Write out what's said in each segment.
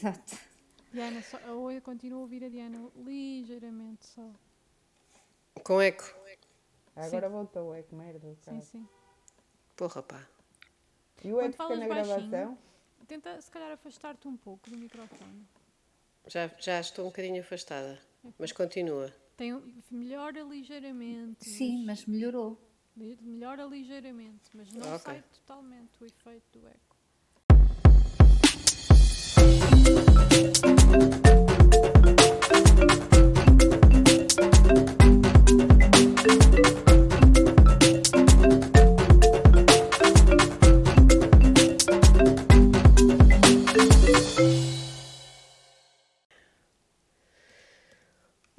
Exato. Diana, só, eu continuo a ouvir a Diana ligeiramente só. Com eco. Agora voltou, é que merda. Sim, cara. sim. Porra, pá. E o Quando eco fica falas na baixinho, gravação? Tenta se calhar afastar-te um pouco do microfone. Já, já estou um bocadinho afastada. Mas continua. Tem, melhora ligeiramente. Sim, mas melhorou. Melhora ligeiramente, mas não Ok. sai totalmente o efeito do eco.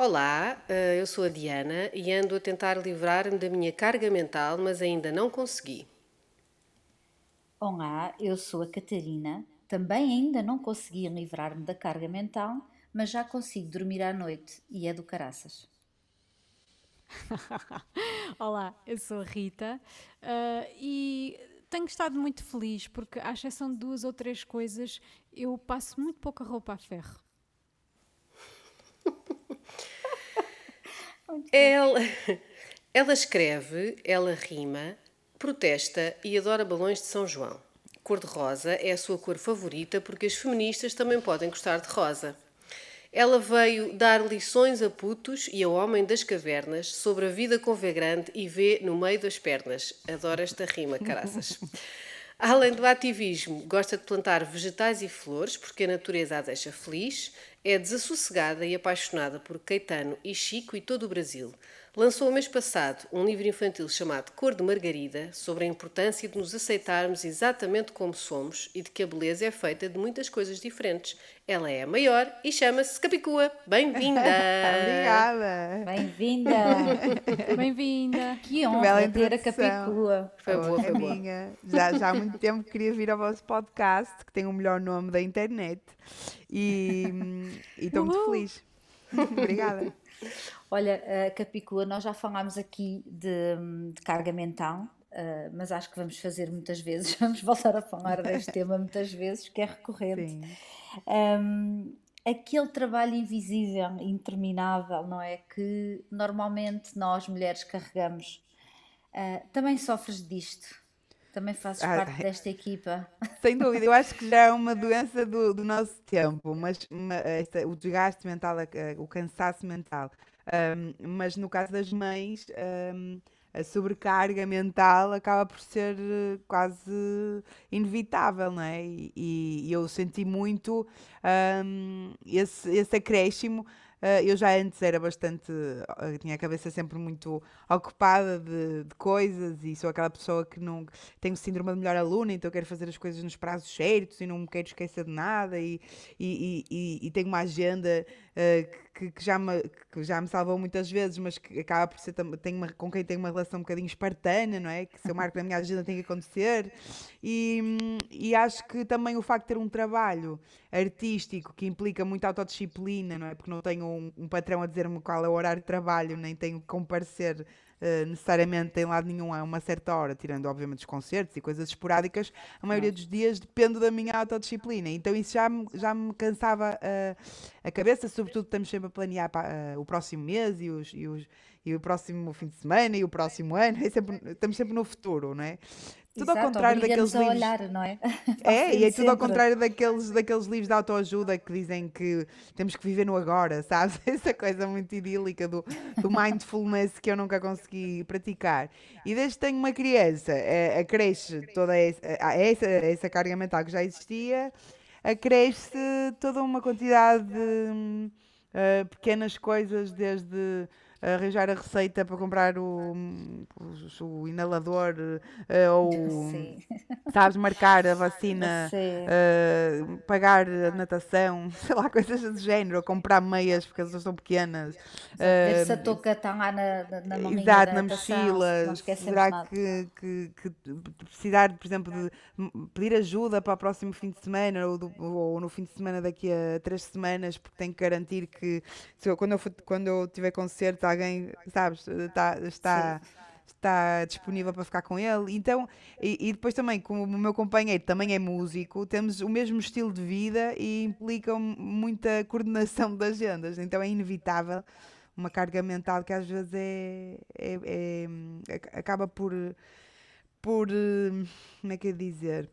Olá, eh, eu sou a Diana e ando a tentar livrar-me da minha carga mental, mas ainda não consegui. Olá, eu sou a Catarina. Também ainda não consegui livrar-me da carga mental, mas já consigo dormir à noite e é do caraças. Olá, eu sou a Rita ah, e tenho estado muito feliz porque, à exceção de duas ou três coisas, eu passo muito pouca roupa a ferro. Ela, ela escreve, ela rima, protesta e adora balões de São João. Cor-de-rosa é a sua cor favorita porque as feministas também podem gostar de rosa. Ela veio dar lições a putos e ao homem das cavernas sobre a vida com V grande e V no meio das pernas. Adoro esta rima, caraças. Além do ativismo, gosta de plantar vegetais e flores porque a natureza a deixa feliz, é desassossegada e apaixonada por Caetano e Chico e todo o Brasil. Lançou o mês passado um livro infantil chamado Cor de Margarida sobre a importância de nos aceitarmos exatamente como somos e de que a beleza é feita de muitas coisas diferentes. Ela é a maior e chama-se Capicua. Bem-vinda! Obrigada. Bem-vinda! Bem-vinda! que honra ter a. Capicua. Foi boa, é foi boa. minha. Já, já há muito tempo que queria vir ao vosso podcast, que tem o melhor nome da internet. E e estou muito feliz. Obrigada. Olha, a Capicua, nós já falámos aqui de, de carga mental, ah, mas acho que vamos fazer muitas vezes, vamos voltar a falar deste tema muitas vezes, que é recorrente. Um, aquele trabalho invisível, interminável, não é? Que normalmente nós mulheres carregamos. Ah, também sofres disto? Também fazes Ah, parte desta equipa? Sem dúvida, eu acho que já é uma doença do, do nosso tempo, mas ma- esta- o desgaste mental, o cansaço mental. Ahm, mas no caso das mães, ahm, a sobrecarga mental acaba por ser eh, quase inevitável, não é? E, e eu senti muito ahm, esse, esse acréscimo. Ah, eu já antes era bastante, ah, tinha a cabeça sempre muito ocupada de, de coisas e sou aquela pessoa que não tenho síndrome de melhor aluna, então quero fazer as coisas nos prazos certos e não me quero esquecer de nada e, e, e, e- tenho uma agenda que, que já me, que já me salvou muitas vezes, mas que acaba por ser tenho uma, com quem tenho uma relação um bocadinho espartana, não é? Que se eu marco na minha agenda tem que acontecer. E, e acho que também o facto de ter um trabalho artístico que implica muita autodisciplina, não é? Porque não tenho um, um patrão a dizer-me qual é o horário de trabalho, nem tenho que comparecer eh, necessariamente em lado nenhum a uma certa hora, tirando obviamente os concertos e coisas esporádicas, a maioria dos dias depende da minha autodisciplina. Então isso já me, já me cansava eh, a cabeça, sobretudo estamos sempre a planear pa- eh, o próximo mês e, os, e, os, e o próximo fim de semana e o próximo ano, é sempre- estamos sempre no futuro, não é? Tudo ao Exato, contrário daqueles livros. a olhar, não é? É, e é tudo ao contrário daqueles, daqueles livros de autoajuda que dizem que temos que viver no agora, sabes? Essa coisa muito idílica do, do mindfulness que eu nunca consegui praticar. E desde que tenho uma criança, eh, acresce toda essa, a- essa, essa carga mental que já existia, acresce toda uma quantidade de hum, eh, pequenas coisas, desde arranjar a receita para comprar o, o, o inalador eh, ou Sim. sabes, marcar a vacina, uh, pagar a natação, sei lá, coisas do género, ou comprar meias porque elas são pequenas. Ver se a Uh, touca está lá na, na, na maminha Exato, na natação, mochila. Será que, que, que precisar, por exemplo, de pedir ajuda para o próximo fim de semana ou, do- ou no fim de semana daqui a três semanas, porque tenho que garantir que se eu- quando, eu, for- quando eu tiver concerto, alguém, sabes, está, está, está disponível para ficar com ele. Então, e, e, depois também, como o meu companheiro também é músico, temos o mesmo estilo de vida e implica muita coordenação das agendas. Então é inevitável uma carga mental que às vezes é, é, é acaba por por como é que é dizer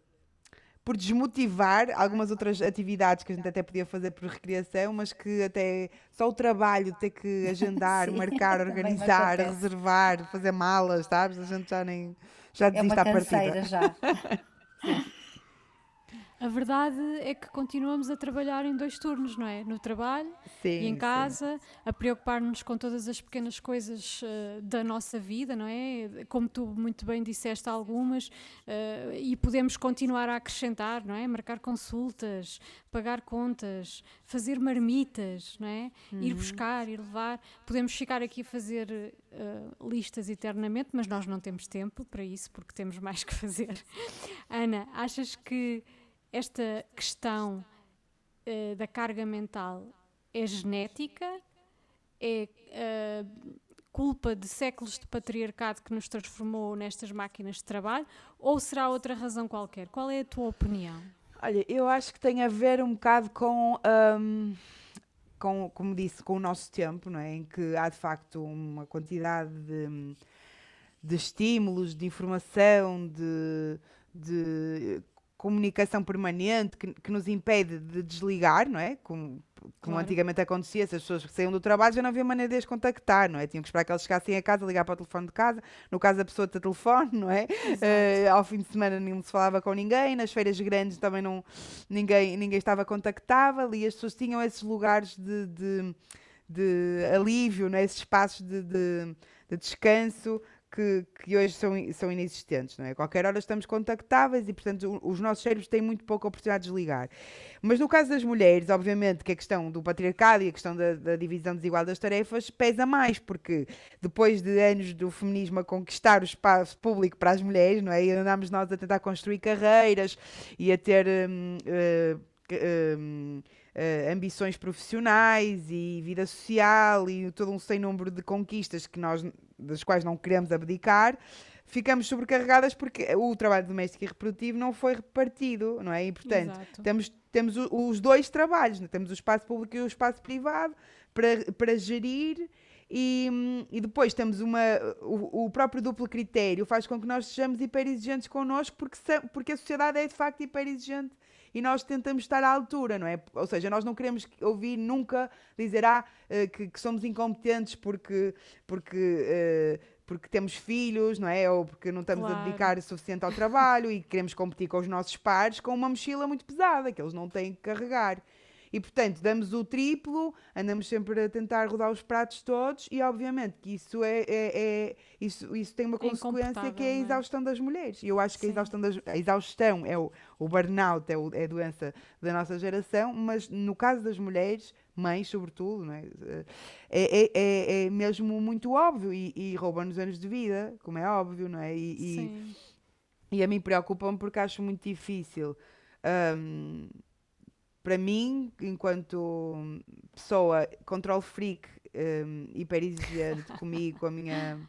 por desmotivar algumas outras atividades que a gente até podia fazer por recreação, mas que até só o trabalho ter que agendar, Sim, marcar, organizar, reservar, fazer malas, sabes? A gente já nem já desiste é à partida. já. A verdade é que continuamos a trabalhar em dois turnos, não é? No trabalho sim, e em casa, sim. a preocupar-nos com todas as pequenas coisas uh, da nossa vida, não é? Como tu muito bem disseste algumas, uh, e podemos continuar a acrescentar, não é? Marcar consultas, pagar contas, fazer marmitas, não é? Uhum. Ir buscar, ir levar. Podemos ficar aqui a fazer uh, listas eternamente, mas nós não temos tempo para isso, porque temos mais que fazer. Ana, achas que esta questão uh, da carga mental é genética? É uh, culpa de séculos de patriarcado que nos transformou nestas máquinas de trabalho? Ou será outra razão qualquer? Qual é a tua opinião? Olha, eu acho que tem a ver um bocado com. Um, com, como disse, com o nosso tempo, não é? em que há de facto uma quantidade de, de estímulos, de informação, de, de comunicação permanente que, que, nos impede de desligar, não é? Como, como claro. antigamente acontecia, se as pessoas saíam do trabalho já não havia maneira de as contactar, não é? Tinham que esperar que eles chegassem a casa, ligar para o telefone de casa, no caso a pessoa ter telefone, não é? Uh, ao fim de semana não se falava com ninguém, nas feiras grandes também não, ninguém, ninguém estava contactável e as pessoas tinham esses lugares de, de, de alívio, não é? esses espaços de, de, de descanso que, que hoje são, são inexistentes. Não é? A qualquer hora estamos contactáveis e, portanto, os nossos cérebros têm muito pouca oportunidade de desligar. Mas no caso das mulheres, obviamente que a questão do patriarcado e a questão da, da divisão desigual das tarefas pesa mais, porque depois de anos do feminismo a conquistar o espaço público para as mulheres, não é? E andámos nós a tentar construir carreiras e a ter. Hum, uh, uh, ambições profissionais e vida social e todo um sem número de conquistas que nós, das quais não queremos abdicar, ficamos sobrecarregadas porque o trabalho doméstico e reprodutivo não foi repartido, não é? E, portanto, Exato. temos, temos os dois trabalhos, é? temos o espaço público e o espaço privado para, para gerir e, e, depois temos uma. O, o, próprio duplo critério faz com que nós sejamos hiperexigentes connosco, porque, porque a sociedade é de facto hiperexigente e nós tentamos estar à altura, não é? Ou seja, nós não queremos ouvir nunca dizer ah, eh, que, que somos incompetentes porque, porque, uh, porque temos filhos, não é? Ou porque não estamos claro. a dedicar o suficiente ao trabalho e queremos competir com os nossos pares com uma mochila muito pesada que eles não têm que carregar. E portanto, damos o triplo, andamos sempre a tentar rodar os pratos todos, e obviamente que isso é, é, é isso, isso tem uma é consequência que é a é? exaustão das mulheres. E eu acho que a exaustão, das, a exaustão é o, o burnout, é, o, é a doença da nossa geração, mas no caso das mulheres, mães sobretudo, não é? É, é, é, é mesmo muito óbvio e, e rouba-nos anos de vida, como é óbvio, não é? E, e, e a mim preocupa-me porque acho muito difícil. Um, para mim, enquanto pessoa control freak, um, hiper exigente comigo, com a minha.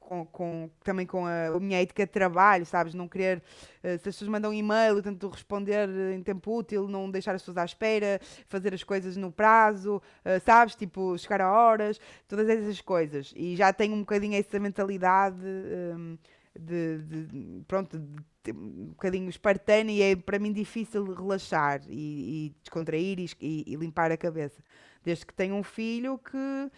Com, com, também com a, a, minha ética de trabalho, sabes? Não querer, uh, se as pessoas mandam um e-mail, tento responder em tempo útil, não deixar as pessoas à espera, fazer as coisas no prazo, uh, sabes? Tipo, chegar a horas, todas essas coisas. E já tenho um bocadinho essa mentalidade um, de, de, pronto, de um bocadinho espartana e é para mim difícil relaxar e, e descontrair e, e, limpar a cabeça. Desde que tenho um filho que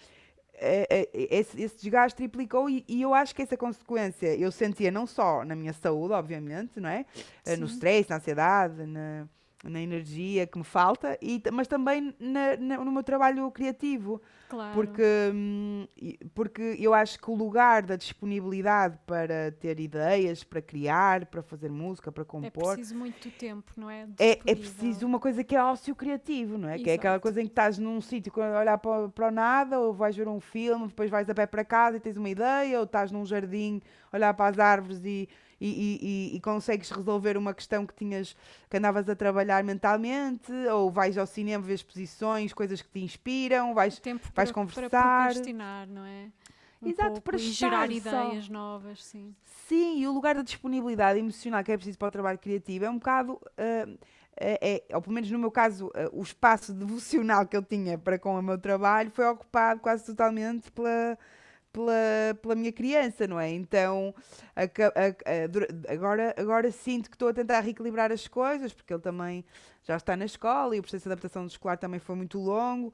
é, é, esse, esse, desgaste triplicou e, e, eu acho que essa consequência eu sentia não só na minha saúde, obviamente, não é? Sim. No stress, na ansiedade, na, na energia que me falta, e, mas também na, na, no meu trabalho criativo. Claro. Porque, hum, porque eu acho que o lugar da disponibilidade para ter ideias, para criar, para fazer música, para é compor. É preciso muito tempo, não é? É, é preciso uma coisa que é ócio criativo, não é? Exato. Que é aquela coisa em que estás num sítio a olhar para, para o nada, ou vais ver um filme, depois vais a pé para casa e tens uma ideia, ou estás num jardim, olhar para as árvores e e, e, e, consegues resolver uma questão que tinhas que andavas a trabalhar mentalmente, ou vais ao cinema ver exposições, coisas que te inspiram, vais, Tempo vais para, conversar. Para procrastinar, não é? um Exato, pouco, para e gerar ideias só. novas, sim. Sim, e o lugar da disponibilidade emocional que é preciso para o trabalho criativo é um bocado. Uh, é, é, ou pelo menos no meu caso, uh, o espaço devocional que eu tinha para com o meu trabalho foi ocupado quase totalmente pela, pela, pela minha criança, não é? Então a, a, a, agora, agora sinto que estou a tentar reequilibrar as coisas, porque ele também já está na escola e o processo de adaptação escolar também foi muito longo,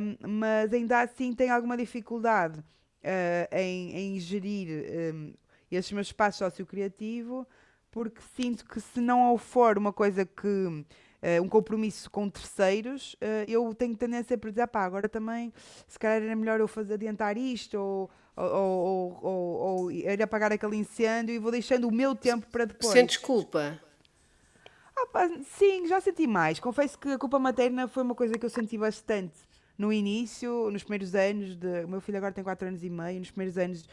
um, mas ainda assim tem alguma dificuldade uh, em, em, gerir um, estes meus espaços sociocriativo, porque sinto que se não for uma coisa que Uh, um compromisso com terceiros, uh, eu tenho tendência para dizer, pá, agora também se calhar era melhor eu fazer adiantar isto ou, ou, ou, ou, ir apagar aquele incêndio e vou deixando o meu tempo para depois. Sentes culpa? Ah, pá, sim, já senti mais. Confesso que a culpa materna foi uma coisa que eu senti bastante no início, nos primeiros anos. De... O meu filho agora tem 4 anos e meio, nos primeiros anos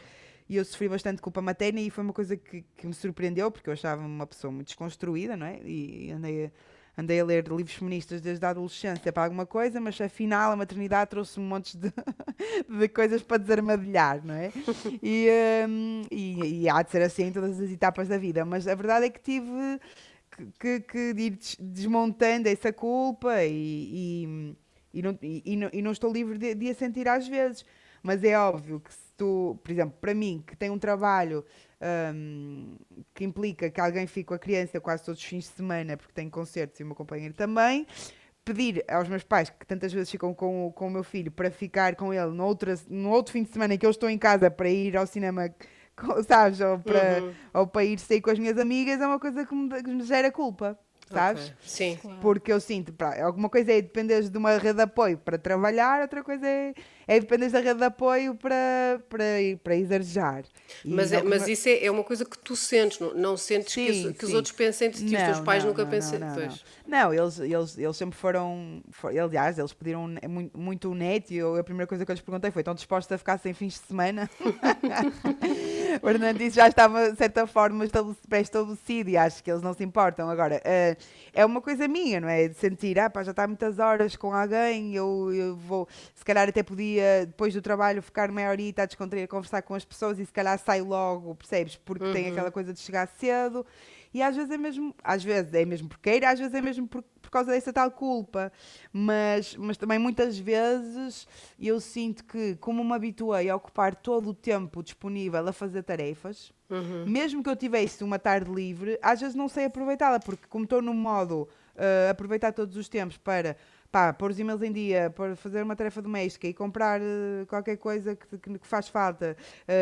e eu sofri bastante culpa materna e foi uma coisa que, que me surpreendeu porque eu achava uma pessoa muito desconstruída, não é? E andei a andei a ler livros feministas desde a adolescência para alguma coisa, mas afinal a maternidade trouxe um monte de, de coisas para desarmadilhar, não é? E, um, e, e, há de ser assim em todas as etapas da vida, mas a verdade é que tive que, que, ir desmontando essa culpa e, e, e, não, e, e não estou livre de, de a sentir às vezes. Mas é óbvio que se tu, por exemplo, para mim, que tem um trabalho um, que implica que alguém fique com a criança quase todos os fins de semana, porque tem concertos e o meu companheiro também, pedir aos meus pais, que tantas vezes ficam com, com o meu filho, para ficar com ele no outro, no outro fim de semana em que eu estou em casa para ir ao cinema, sabes? Ou para, uhum. ou para ir sair com as minhas amigas, é uma coisa que me, que me gera culpa sabes? Okay. Sim. Porque eu sinto, pá, alguma coisa é depender de uma rede de apoio para trabalhar, outra coisa é, é depender da rede de apoio para, para, para exagerar. Mas, é, mas isso é, é uma coisa que tu sentes, não, não sentes sim, que, que os outros pensem de ti, não, os teus pais não, nunca pensam. Não, não, não, eles, eles, eles sempre foram, for, aliás, eles pediram muito, muito o net e eu, a primeira coisa que eu lhes perguntei foi: estão dispostos a ficar sem fins de semana? Portanto, isso já estava, de certa forma, pré-estabelecido e acho que eles não se importam. Agora, uh, é uma coisa minha, não é? De sentir, ah, pá, já está muitas horas com alguém, eu, eu vou, se calhar até podia, depois do trabalho, ficar meia horita a descontrair, a conversar com as pessoas e se calhar saio logo, percebes? Porque uhum. tem aquela coisa de chegar cedo. E às vezes é mesmo, às vezes é mesmo porque queira, às vezes é mesmo por, por causa dessa tal culpa. Mas, mas também muitas vezes eu sinto que, como me habituei a ocupar todo o tempo disponível a fazer tarefas, uhum. mesmo que eu tivesse uma tarde livre, às vezes não sei aproveitá-la, porque como estou no modo uh, aproveitar todos os tempos para pá, pôr os e-mails em dia, para fazer uma tarefa doméstica e comprar uh, qualquer coisa que, que, que faz falta,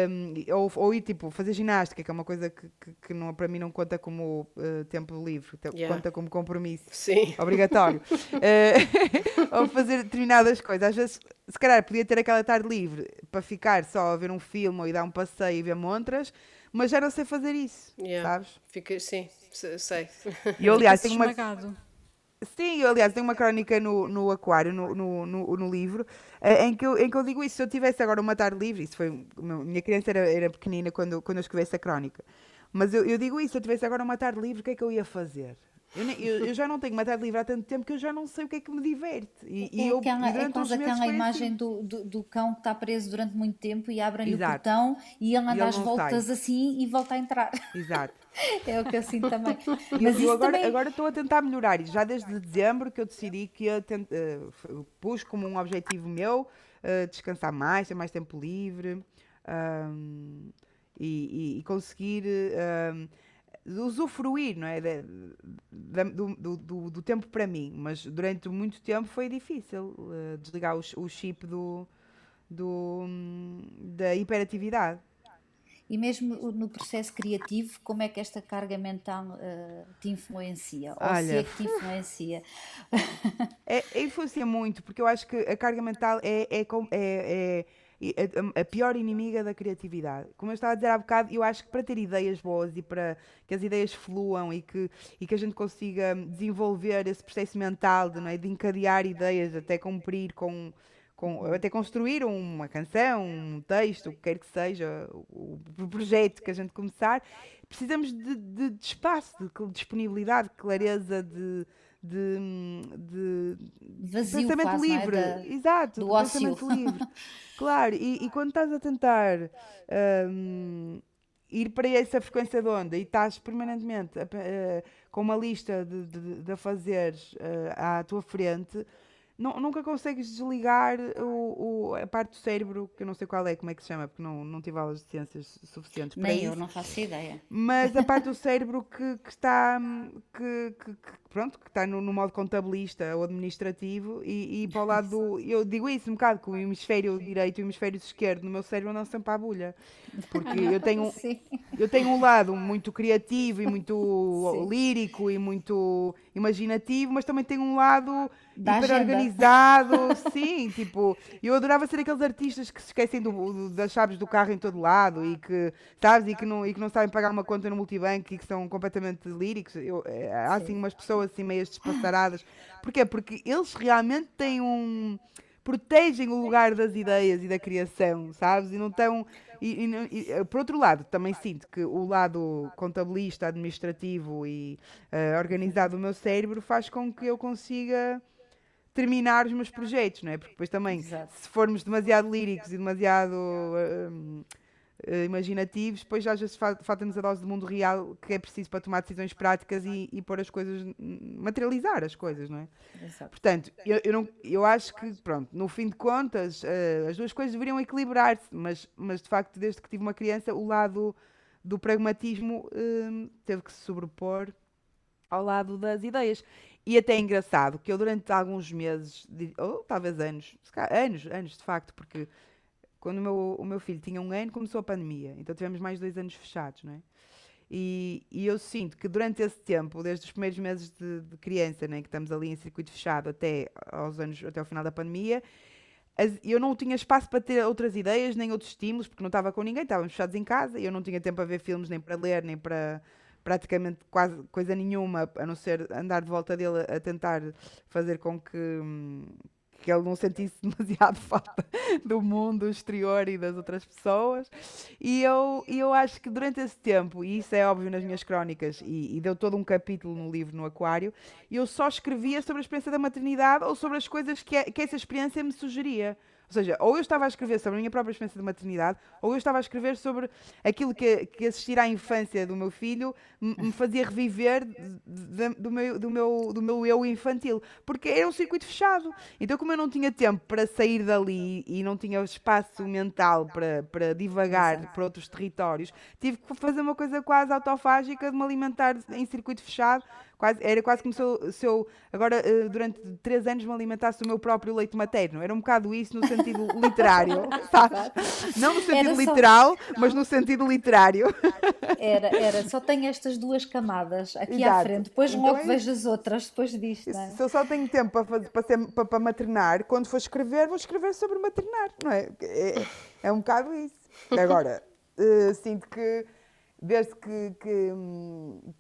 um, ou, ou ir tipo fazer ginástica, que é uma coisa que, que, que não, para mim não conta como uh, tempo livre, yeah. conta como compromisso Sim. obrigatório. uh, ou fazer determinadas coisas. Às vezes, se calhar, podia ter aquela tarde livre para ficar só a ver um filme ou ir dar um passeio e ver montras, mas já não sei fazer isso, yeah. sabes? Fica, sim, sei. E eu, aliás, tenho uma... Sim, eu, aliás, tenho uma crónica no, no Aquário, no, no, no, no livro, eh, em, que eu, em que eu digo isso. Se eu tivesse agora uma tarde livre, isso foi. Minha criança era, era pequenina quando, quando eu escrevi essa crónica. Mas eu, eu digo isso, se eu tivesse agora uma tarde livre, o que é que eu ia fazer? Eu, eu, eu, já não tenho uma tarde livre há tanto tempo que eu já não sei o que é que me diverte. E, é, eu, aquela, é quase aquela imagem assim. do, do, do, cão que está preso durante muito tempo e abrem-lhe o portão e ele anda às voltas sai. assim e volta a entrar. Exato. é o que eu sinto também. Mas eu, agora, também... agora estou a tentar melhorar isso. Já desde dezembro que eu decidi que ia tent, uh, pus como um objetivo meu uh, descansar mais, ter mais tempo livre um, e, e, e, conseguir. Um, usufruir não é? De, de, do, do, do, tempo para mim, mas durante muito tempo foi difícil uh, desligar o, o chip do, do, da hiperatividade. E mesmo no processo criativo, como é que esta carga mental uh, te influencia? Ou Olha, se é que te influencia? é, influencia muito, porque eu acho que a carga mental é, é, é, é a, pior inimiga da criatividade. Como eu estava a dizer há bocado, eu acho que para ter ideias boas e para que as ideias fluam e que, e que a gente consiga desenvolver esse processo mental de, é, de encadear ideias até cumprir com, com, até construir uma canção, um texto, o que quer que seja, o, o projeto que a gente começar, precisamos de, de, de espaço, de disponibilidade, de clareza, de, de, de Vazio, pensamento quase, livre. É? Exato, do pensamento livre. claro, e, e, quando estás a tentar um, ir para essa frequência de onda e estás permanentemente uh, com uma lista de, de, de fazeres uh, à tua frente, não, nunca consegues desligar o, o, a parte do cérebro, que eu não sei qual é, como é que se chama, porque não, não tive aulas de ciências suficientes para Nem isso. eu, não faço ideia. Mas a parte do cérebro que, que está, que, que, que, pronto, que está no, no, modo contabilista ou administrativo e, e para o lado do... Eu digo isso um bocado, que o hemisfério direito e o hemisfério esquerdo no meu cérebro não sempre à bulha. Porque eu tenho, eu tenho um lado muito criativo e muito Sim. lírico e muito imaginativo, mas também tenho um lado da hiper agenda. organizado, sim, tipo, eu adorava ser aqueles artistas que se esquecem do, do, das chaves do carro em todo lado e que, sabes, e que, não, e que não sabem pagar uma conta no multibanco e que são completamente líricos. Eu, é, há assim umas pessoas assim meias despassaradas. Porquê? Porque eles realmente têm um protegem o lugar das ideias e da criação, sabes? E não estão. E, e, e, por outro lado, também sinto que o lado contabilista, administrativo e uh, organizado do meu cérebro faz com que eu consiga terminar os meus projetos, não é? Porque depois também, Exato. se formos demasiado líricos e demasiado uh, uh, imaginativos, depois já vezes falta-nos a dose do mundo real que é preciso para tomar decisões práticas e, e pôr as coisas, materializar as coisas, não é? Exato. Portanto, eu, eu, não, eu acho que, pronto, no fim de contas, uh, as duas coisas deveriam equilibrar-se, mas, mas de facto, desde que tive uma criança, o lado do pragmatismo teve que se sobrepor ao lado das ideias. E até é engraçado que eu durante alguns meses, ou talvez anos, anos, anos de facto, porque quando o meu, o meu filho tinha um ano começou a pandemia, então tivemos mais dois anos fechados, não é? E, e eu sinto que durante esse tempo, desde os primeiros meses de, de criança, né, que estamos ali em circuito fechado até aos anos, até o final da pandemia, as, eu não tinha espaço para ter outras ideias, nem outros estímulos, porque não estava com ninguém, estávamos fechados em casa, e eu não tinha tempo para ver filmes, nem para ler, nem para praticamente quase coisa nenhuma, a não ser andar de volta dele a tentar fazer com que, que ele não sentisse demasiado falta do mundo exterior e das outras pessoas. E eu, eu acho que durante esse tempo, e isso é óbvio nas minhas crónicas, e, e deu todo um capítulo no livro no Aquário, eu só escrevia sobre a experiência da maternidade ou sobre as coisas que, que essa experiência me sugeria. Ou seja, ou eu estava a escrever sobre a minha própria experiência de maternidade, ou eu estava a escrever sobre aquilo que, que assistir à infância do meu filho me fazia reviver de, de, do, meu, do, meu, do meu eu infantil. Porque era um circuito fechado. Então, como eu não tinha tempo para sair dali e não tinha espaço mental para, para divagar para outros territórios, tive que fazer uma coisa quase autofágica de me alimentar em circuito fechado Quase, era quase como se eu, se eu agora, uh, durante três anos, me alimentasse do meu próprio leite materno. Era um bocado isso no sentido literário, sabes? Não no sentido literal, mas no sentido literário. Era, era. Só tenho estas duas camadas aqui Exato. à frente. Depois então logo é vejo as outras, depois disto. É? Se eu só tenho tempo para, fazer, para, ser, para, para maternar, quando for escrever, vou escrever sobre maternar, não é? É, é um bocado isso. Agora, uh, sinto que desde que, que,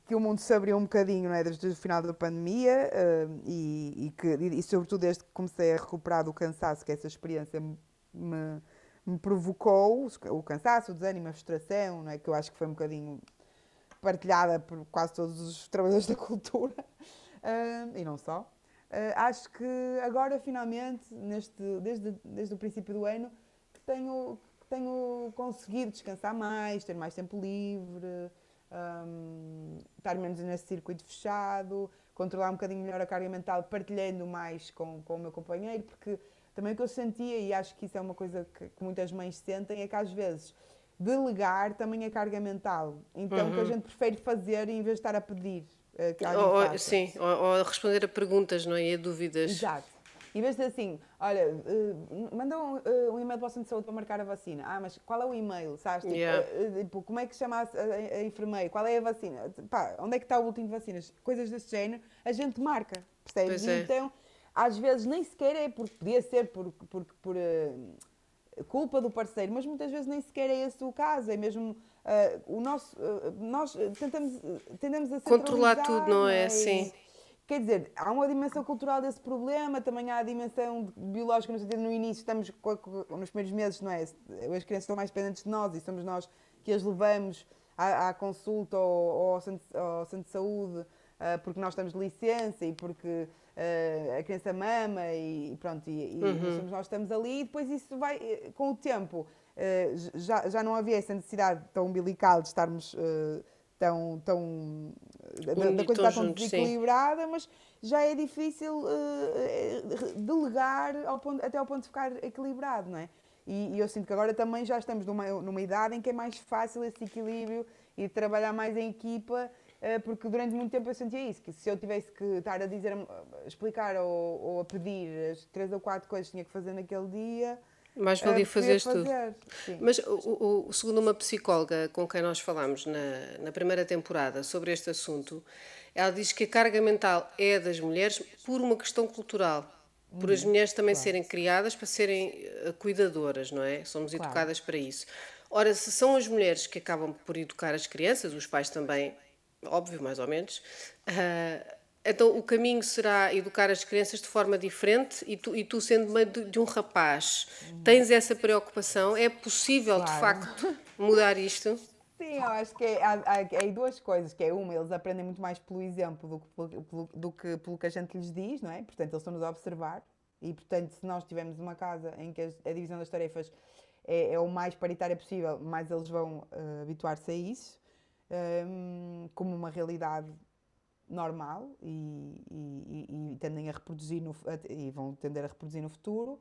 que, o mundo se abriu um bocadinho, não é? desde o final da pandemia uh, e, e, que, e, sobretudo desde que comecei a recuperar do cansaço que essa experiência me, me provocou, o cansaço, o desânimo, a frustração, não é? que eu acho que foi um bocadinho partilhada por quase todos os trabalhadores da cultura uh, e não só. Uh, acho que agora, finalmente, neste, desde, desde o princípio do ano, tenho, tenho conseguido descansar mais, ter mais tempo livre, um, estar menos nesse circuito fechado, controlar um bocadinho melhor a carga mental, partilhando mais com, com o meu companheiro, porque também o que eu sentia, e acho que isso é uma coisa que, que muitas mães sentem, é que às vezes delegar também é carga mental. Então, uhum. o que a uhum. gente prefere fazer em vez de estar a pedir. Uh, ou, sim, ou, ou, responder a perguntas, não é? E a dúvidas. Exato. Em vez de assim, olha, uh, manda um, uh, um, e-mail para o centro de saúde para marcar a vacina. Ah, mas qual é o e-mail? Sabes? Tipo, yeah. uh, como é que se chama a, a, a, enfermeira? Qual é a vacina? Pá, onde é que está o último de vacinas? Coisas desse género, a gente marca, percebes? É. Então, às vezes nem sequer é porque podia ser por, por, por culpa do parceiro, mas muitas vezes nem sequer é esse o caso, é mesmo o nosso. nós tentamos, tendemos a controlar tudo, não é? Sim. Quer dizer, há uma dimensão cultural desse problema, também há a dimensão biológica, no sentido, no início, estamos nos primeiros meses, não é? As crianças estão mais dependentes de nós e somos nós que as levamos à, à consulta ou, ou, ao, centro, ao, centro, de saúde uh, porque nós estamos de licença e porque uh, a criança mama e pronto, e, e uhum. nós estamos ali e depois isso vai, eh, com o tempo, uh, já, já não havia essa necessidade tão umbilical de estarmos tão, tão da, da coisa estar tão desequilibrada, sim. mas já é difícil delegar ao ponto, até ao ponto de ficar equilibrado, não é? E, e, eu sinto que agora também já estamos numa, numa idade em que é mais fácil esse equilíbrio e trabalhar mais em equipa eh, porque durante muito tempo eu sentia isso, que se eu tivesse que estar a dizer, a explicar ou, ou a pedir as três ou quatro coisas que tinha que fazer naquele dia, mais valia uh, fazer tudo. Mas o, o, segundo uma psicóloga com quem nós falámos na, na primeira temporada sobre este assunto, ela diz que a carga mental é das mulheres por uma questão cultural. Por as hum, mulheres também claro. serem criadas para serem eh, cuidadoras, não é? Somos claro. educadas para isso. Ora, se são as mulheres que acabam por educar as crianças, os pais também óbvio, mais ou menos. Uh, então o caminho será educar as crianças de forma diferente e tu, e tu sendo mãe de, um rapaz, tens essa preocupação? É possível, claro. de facto, mudar isto? Sim, eu acho que é, há, há, há duas coisas, que é uma, eles aprendem muito mais pelo exemplo do que pelo, do que pelo que a gente lhes diz, não é? Portanto, eles estão-nos a observar e, portanto, se nós tivermos uma casa em que a, a divisão das tarefas é, é, o mais paritária possível, mais eles vão uh, habituar-se a isso um, como uma realidade normal e, e, e, tendem a reproduzir no, e vão tender a reproduzir no futuro.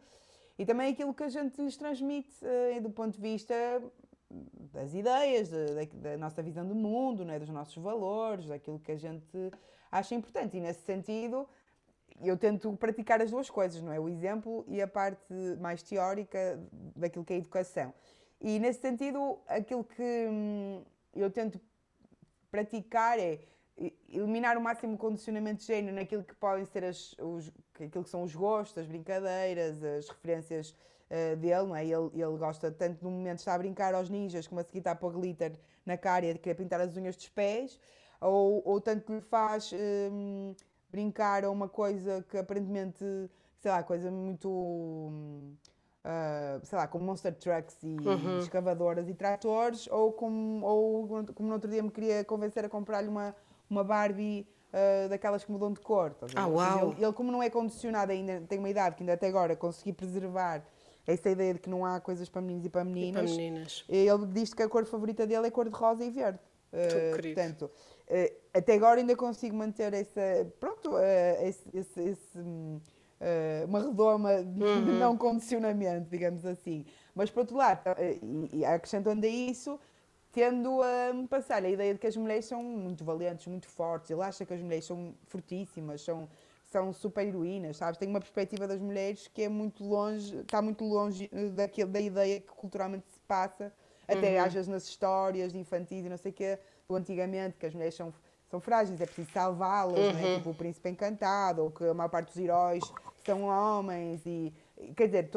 E também aquilo que a gente lhes transmite uh, do ponto de vista das ideias, da, da, nossa visão do mundo, né, dos nossos valores, daquilo que a gente acha importante. E nesse sentido, eu tento praticar as duas coisas, não é? O exemplo e a parte mais teórica daquilo que é a educação. E nesse sentido, aquilo que hum, eu tento praticar é eliminar o máximo condicionamento de género naquilo que podem ser as, os, aquilo que são os gostos, as brincadeiras, as referências uh, dele, não é? Ele, ele gosta tanto no momento de estar a brincar aos ninjas como a seguir está a pôr glitter na cara e de querer pintar as unhas dos pés, ou, ou tanto lhe faz um, brincar a uma coisa que aparentemente, sei lá, coisa muito. Um, Uh, sei lá, como monster trucks e uhum. escavadoras e tratores, ou como, ou como no outro dia me queria convencer a comprar-lhe uma, uma Barbie uh, daquelas que mudam de cor. Ah, uau. Ele, ele, como não é condicionado ainda, tem uma idade que ainda até agora consegui preservar essa ideia de que não há coisas para meninos e para meninas. E para meninas. Ele diz que a cor favorita dele é cor de rosa e verde. Uh, portanto, uh, até agora ainda consigo manter essa, pronto, uh, esse, esse, esse hum, uh, uma redoma de, uhum. de, não condicionamento, digamos assim. Mas, por outro lado, e, e acrescentando a isso, tendo a um, passar a ideia de que as mulheres são muito valentes, muito fortes. Ele acha que as mulheres são fortíssimas, são, são super heroínas, sabes? Tem uma perspectiva das mulheres que é muito longe, está muito longe eh, daquele, da ideia que culturalmente se passa, até uhum. às vezes nas histórias infantis e não sei o quê, do antigamente, que as mulheres são são frágeis, é preciso salvá-las, uhum. né? tipo o príncipe encantado, ou que a maior parte dos heróis são homens e quer dizer,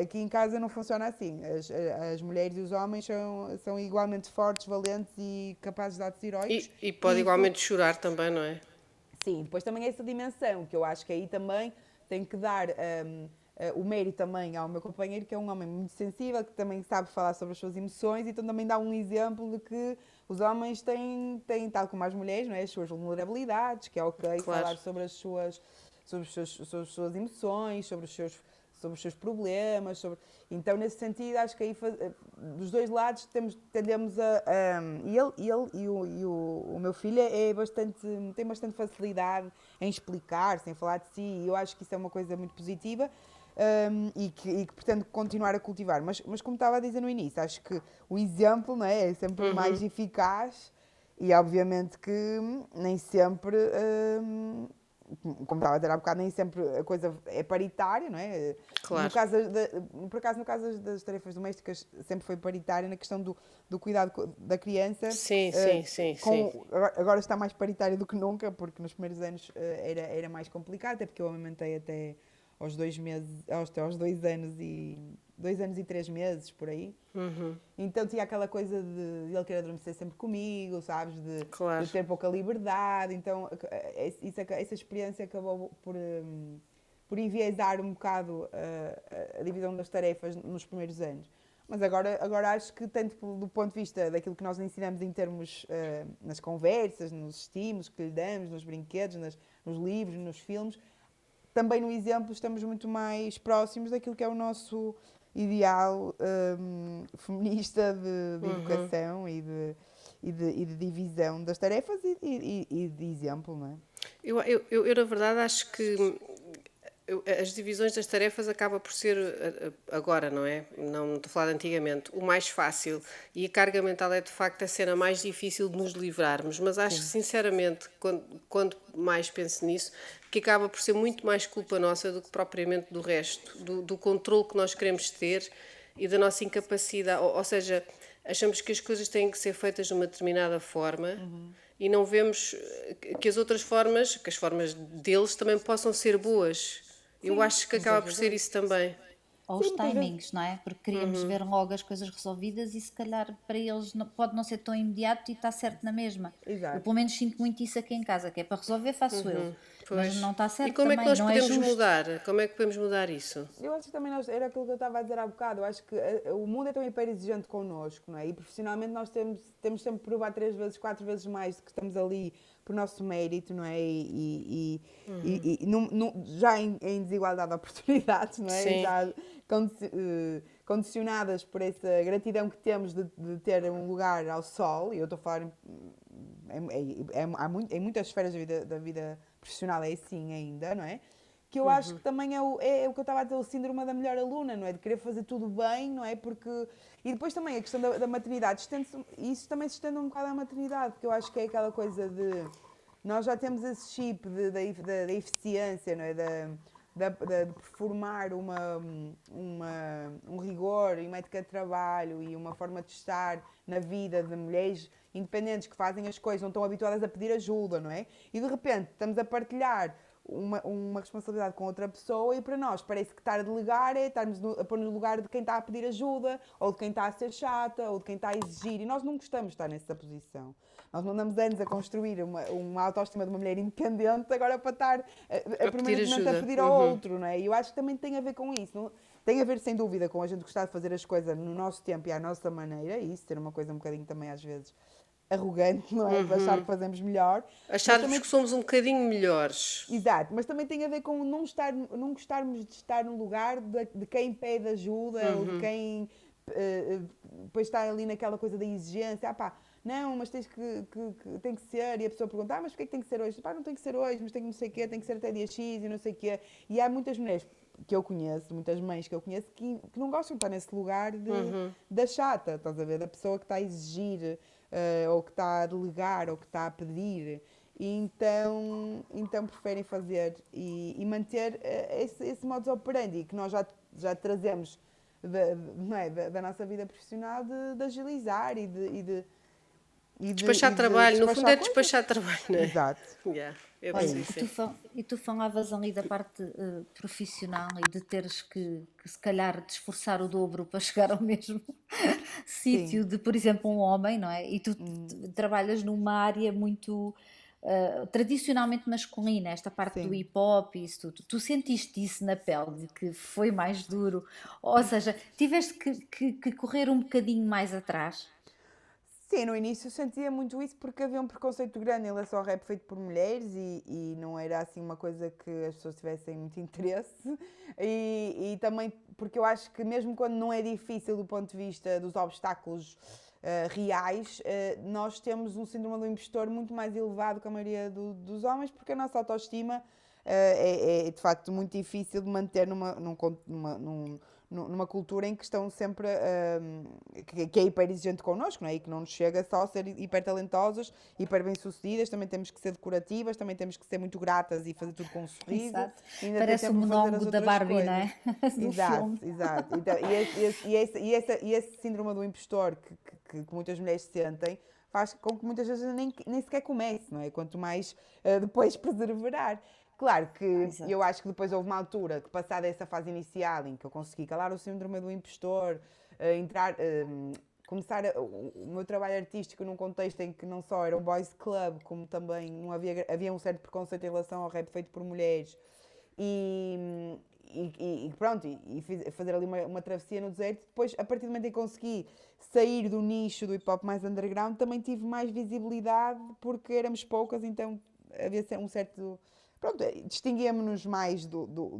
aqui em casa não funciona assim. As, as mulheres e os homens são, são igualmente fortes, valentes e capazes de atos heróicos. E, e pode e igualmente isso... chorar também, não é? Sim, depois também essa dimensão, que eu acho que aí também tem que dar um, uh, o mérito também ao meu companheiro, que é um homem muito sensível, que também sabe falar sobre as suas emoções, e então também dá um exemplo de que os homens têm, têm tal como as mulheres, não é? as suas vulnerabilidades, que é ok claro. falar sobre as suas sobre, seus, sobre as suas emoções, sobre os seus sobre os seus problemas, sobre... então nesse sentido acho que aí eh, dos dois lados temos, tendemos a, e ele, ele e, o, e o, o, meu filho é bastante tem bastante facilidade em explicar, sem falar de si, e eu acho que isso é uma coisa muito positiva um, e, que, e que pretendo continuar a cultivar. Mas, mas como estava a dizer no início, acho que o exemplo não é, é sempre uhum. mais eficaz e obviamente que nem sempre, um, como estava a dizer há bocado, nem sempre a coisa é paritária, não é? Claro. No caso de, por acaso, no caso das tarefas domésticas, sempre foi paritária na questão do, do cuidado da criança. Sim, uh, sim, sim, com, sim. Agora está mais paritária do que nunca, porque nos primeiros anos uh, era, era mais complicado, até porque eu amamentei até aos dois meses, aos, aos dois anos e dois anos e três meses por aí. Uhum. Então tinha aquela coisa de, ele querer adormecer sempre comigo, sabes? De, claro. de ter pouca liberdade. Então isso, essa experiência acabou por, um, por enviesar um bocado a, a, divisão das tarefas nos primeiros anos. mas agora, agora acho que, tanto do ponto de vista daquilo que nós ensinamos em termos uh, nas conversas, nos estímulos que lhe damos, nos brinquedos, nas, nos livros, nos filmes, também no exemplo estamos muito mais próximos daquilo que é o nosso ideal um, feminista de, de uhum. educação e de, e, de, e de, divisão das tarefas e, e, e de exemplo, não é? Eu, eu, eu, eu, na verdade, acho que as divisões das tarefas acaba por ser eh, eh, agora, não é? Não estou a falar de antigamente, o mais fácil e a carga mental é de facto a cena mais difícil de nos livrarmos, mas acho Sim. sinceramente, quando, quando mais penso nisso, que acaba por ser muito mais culpa nossa do que propriamente do resto, do, do controle que nós queremos ter e da nossa incapacidade, ou, ou, seja, achamos que as coisas têm que ser feitas de uma determinada forma uhum. e não vemos que as outras formas, que as formas deles também possam ser boas eu acho que acaba por ser isso também. Ou os timings, não é? Porque queríamos uhum. ver logo as coisas resolvidas e se calhar para eles não, pode não ser tão imediato e está certo na mesma. Exato. Eu pelo menos sinto muito isso aqui em casa, que é para resolver faço uhum. eu. Pois. Mas não está certo E como também, é que nós não podemos é mudar? Como é que podemos mudar isso? Eu acho que também nós, era aquilo que eu estava a dizer há bocado, eu acho que uh, o mundo é tão hiper exigente connosco, não é? E profissionalmente nós temos, temos sempre que provar três vezes, quatro vezes mais de que estamos ali por nosso mérito, não é? E, e, uhum. e, e num, num, já em, em, desigualdade de oportunidades, não é? Sim. Já eh, condicionadas por essa gratidão que temos de, de, ter um lugar ao sol, e eu estou a falar em, há muito, em muitas esferas da vida, da vida profissional é assim ainda, não é? Que eu uhum. acho que também é o, é, é o que eu estava a dizer, o síndrome da melhor aluna, não é? De querer fazer tudo bem, não é? Porque. E depois também a questão da, da maternidade, isso também se estende um bocado à maternidade, porque eu acho que é aquela coisa de. Nós já temos esse chip de, da, eficiência, não é? Da, da, de performar uma, uma, um rigor e uma ética de trabalho e uma forma de estar na vida de mulheres independentes que fazem as coisas, não estão habituadas a pedir ajuda, não é? E de repente estamos a partilhar uma, uma responsabilidade com outra pessoa e para nós parece que estar a delegar é estarmos no, a pôr no lugar de quem está a pedir ajuda, ou de quem está a ser chata, ou de quem está a exigir. E nós não gostamos de estar nessa posição. Nós não andamos anos a construir uma, uma autoestima de uma mulher independente agora para estar a, a, a pedir, a pedir ao uhum. outro, não é? E eu acho que também tem a ver com isso. Não, tem a ver, sem dúvida, com a gente gostar de fazer as coisas no nosso tempo e à nossa maneira, e isso ter uma coisa um bocadinho também às vezes arrogante, não é? Uhum. De achar que fazemos melhor. Acharmos também... que somos um bocadinho melhores. Exato, mas também tem a ver com não, estar, não gostarmos de estar no lugar de, de quem pede ajuda uhum. ou de uhum. quem uh, depois está ali naquela coisa da exigência. Ah pá, não, mas tens que, que, que, tem que ser, e a pessoa pergunta, ah, mas porquê que tem que ser hoje? Pá, não tem que ser hoje, mas tem que não sei o quê, tem que ser até dia X e não sei o quê. E há muitas mulheres que eu conheço, muitas mães que eu conheço, que, que não gostam de estar nesse lugar de, uhum. da chata, estás a ver? Da pessoa que está a exigir uh, ou que está a delegar, ou que está a pedir. E então, então preferem fazer e, e manter uh, esse, esse modus operandi que nós já, já trazemos da, não é, da, da nossa vida profissional de, de agilizar e de, e de e de, despachar e trabalho, de no fundo é despachar trabalho, não é? Exato. Yeah, Olha, e, tu, e tu falavas ali da parte uh, profissional e de teres que, que, se calhar, te esforçar o dobro para chegar ao mesmo sítio de, por exemplo, um homem, não é? E tu hum. trabalhas numa área muito uh, tradicionalmente masculina, esta parte Sim. do hip hop e isso tudo. Tu sentiste isso na pele, de que foi mais duro? Ou seja, tiveste que, que, que correr um bocadinho mais atrás? Sim, no início sentia muito isso porque havia um preconceito grande em relação ao rap feito por mulheres e, e não era assim uma coisa que as pessoas tivessem muito interesse. E, e, também porque eu acho que mesmo quando não é difícil do ponto de vista dos obstáculos uh, reais, uh, nós temos um síndrome do impostor muito mais elevado que a maioria do, dos homens porque a nossa autoestima uh, é, é, de facto muito difícil de manter numa, num, numa, num numa cultura em que estão sempre uh, que, que, é hiper exigente connosco, não é? E que não nos chega só a ser hiper talentosas, hiper bem-sucedidas, também temos que ser decorativas, também temos que ser muito gratas e fazer tudo com um sorriso. Exato. Parece o monólogo da Barbie, coisas. não é? exato, filme. exato. Então, e, esse, esse, e, esse, e, esse, e esse síndrome do impostor que, que, que muitas mulheres sentem faz com que muitas vezes nem, nem sequer comece, não é? Quanto mais uh, depois perseverar. Claro que ah, eu acho que depois houve uma altura que, passada essa fase inicial, em que eu consegui calar o síndrome do impostor, uh, entrar, uh, começar a, o, meu trabalho artístico num contexto em que não só era um boys club, como também não havia, havia um certo preconceito em relação ao rap feito por mulheres, e, e e, pronto, e, e fazer ali uma, uma travessia no deserto. Depois, a partir do momento em que consegui sair do nicho do hip hop mais underground, também tive mais visibilidade porque éramos poucas, então havia um certo. Pronto, distinguíamos-nos mais do, do,